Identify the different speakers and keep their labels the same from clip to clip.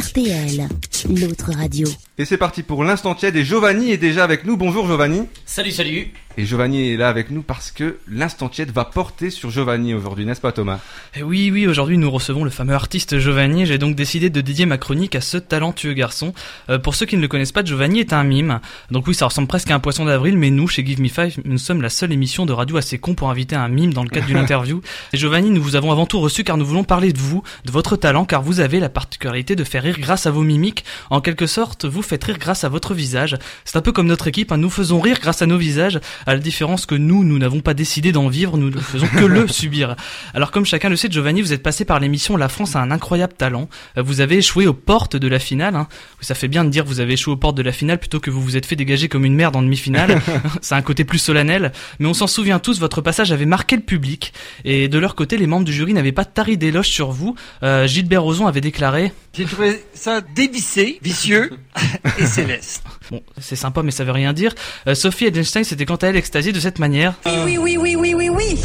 Speaker 1: RTL, l'autre radio.
Speaker 2: Et c'est parti pour l'instant tiède et Giovanni est déjà avec nous. Bonjour Giovanni.
Speaker 3: Salut, salut.
Speaker 2: Et Giovanni est là avec nous parce que l'instant tiède va porter sur Giovanni aujourd'hui, n'est-ce pas Thomas?
Speaker 4: Eh oui, oui, aujourd'hui nous recevons le fameux artiste Giovanni. J'ai donc décidé de dédier ma chronique à ce talentueux garçon. Euh, pour ceux qui ne le connaissent pas, Giovanni est un mime. Donc oui, ça ressemble presque à un poisson d'avril, mais nous, chez Give Me Five, nous sommes la seule émission de radio assez con pour inviter un mime dans le cadre d'une interview. Et Giovanni, nous vous avons avant tout reçu car nous voulons parler de vous, de votre talent, car vous avez la particularité de faire rire grâce à vos mimiques. En quelque sorte, vous faites rire grâce à votre visage. C'est un peu comme notre équipe, hein. nous faisons rire grâce à nos visages, à la différence que nous, nous n'avons pas décidé d'en vivre, nous ne faisons que le subir. Alors comme chacun le sait, Giovanni, vous êtes passé par l'émission La France a un incroyable talent. Euh, Vous avez échoué aux portes de la finale. hein. Ça fait bien de dire vous avez échoué aux portes de la finale plutôt que vous vous êtes fait dégager comme une merde en demi-finale. C'est un côté plus solennel. Mais on s'en souvient tous, votre passage avait marqué le public. Et de leur côté, les membres du jury n'avaient pas tari d'éloges sur vous. Euh, Gilbert Rozon avait déclaré
Speaker 5: J'ai trouvé ça dévissé, vicieux et céleste.
Speaker 4: Bon, c'est sympa, mais ça veut rien dire. Euh, Sophie Edelstein s'était quant à elle extasiée de cette manière.
Speaker 1: Oui, oui, oui, oui, oui, oui.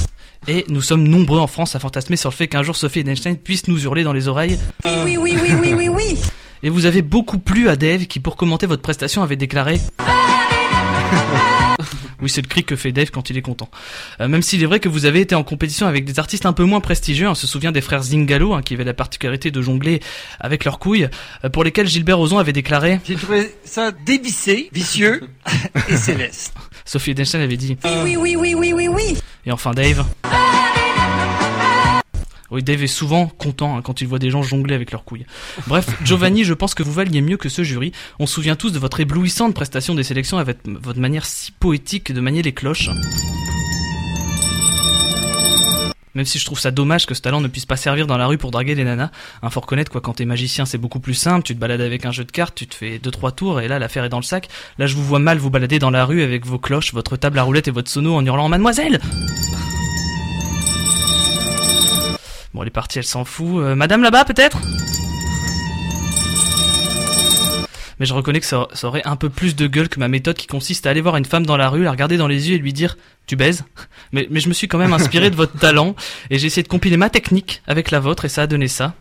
Speaker 4: Et nous sommes nombreux en France à fantasmer sur le fait qu'un jour Sophie Edelstein puisse nous hurler dans les oreilles.
Speaker 1: Oui, oui, oui, oui, oui, oui.
Speaker 4: Et vous avez beaucoup plu à Dave qui, pour commenter votre prestation, avait déclaré. Oui, c'est le cri que fait Dave quand il est content. Euh, même s'il est vrai que vous avez été en compétition avec des artistes un peu moins prestigieux, on se souvient des frères Zingalo, hein, qui avaient la particularité de jongler avec leurs couilles, euh, pour lesquels Gilbert Rozon avait déclaré.
Speaker 5: J'ai trouvé ça dévissé, vicieux et céleste.
Speaker 4: Sophie Edelstein avait dit.
Speaker 1: Oui, oui, oui, oui, oui, oui.
Speaker 4: Et enfin Dave. Oui, Dave est souvent content hein, quand il voit des gens jongler avec leurs couilles. Bref, Giovanni, je pense que vous valiez mieux que ce jury. On se souvient tous de votre éblouissante prestation des sélections avec votre manière si poétique de manier les cloches. Même si je trouve ça dommage que ce talent ne puisse pas servir dans la rue pour draguer les nanas. Hein, faut reconnaître quoi, quand t'es magicien c'est beaucoup plus simple, tu te balades avec un jeu de cartes, tu te fais deux trois tours et là l'affaire est dans le sac. Là je vous vois mal vous balader dans la rue avec vos cloches, votre table à roulettes et votre sono en hurlant Mademoiselle Bon elle est partie, elle s'en fout. Euh, Madame là-bas peut-être? Mais je reconnais que ça, aurait un peu plus de gueule que ma méthode qui consiste à aller voir une femme dans la rue, la regarder dans les yeux et lui dire tu baises? Mais, mais je me suis quand même inspiré de votre talent et j'ai essayé de compiler ma technique avec la vôtre et ça a donné ça.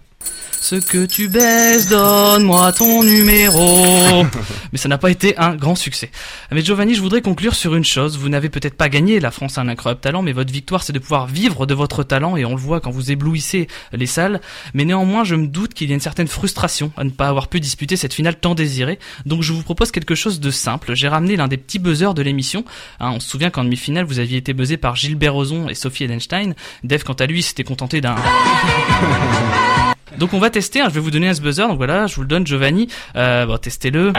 Speaker 4: Ce que tu baises, donne-moi ton numéro. Mais ça n'a pas été un grand succès. Mais Giovanni, je voudrais conclure sur une chose. Vous n'avez peut-être pas gagné, la France a un incroyable talent, mais votre victoire c'est de pouvoir vivre de votre talent et on le voit quand vous éblouissez les salles. Mais néanmoins, je me doute qu'il y a une certaine frustration à ne pas avoir pu disputer cette finale tant désirée. Donc je vous propose quelque chose de simple. J'ai ramené l'un des petits buzzers de l'émission. Hein, on se souvient qu'en demi-finale, vous aviez été buzzé par Gilbert Rozon et Sophie Edenstein. Dave, quant à lui, s'était contenté d'un... Donc on va tester, hein, je vais vous donner un buzzer, donc voilà, je vous le donne Giovanni, euh, bon, testez-le.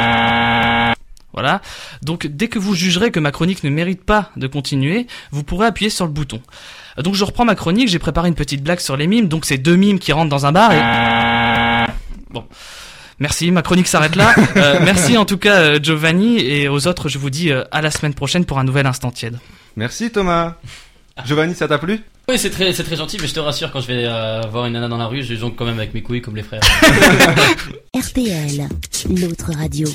Speaker 4: Voilà. Donc dès que vous jugerez que ma chronique ne mérite pas de continuer, vous pourrez appuyer sur le bouton. Donc je reprends ma chronique, j'ai préparé une petite blague sur les mimes, donc c'est deux mimes qui rentrent dans un bar et... Bon. Merci, ma chronique s'arrête là. Euh, merci en tout cas euh, Giovanni et aux autres je vous dis euh, à la semaine prochaine pour un nouvel instant tiède.
Speaker 2: Merci Thomas. Giovanni, ça t'a plu?
Speaker 3: Oui, c'est très, c'est très gentil, mais je te rassure, quand je vais euh, voir une nana dans la rue, je jongle quand même avec mes couilles comme les frères.
Speaker 1: RTL, l'autre radio.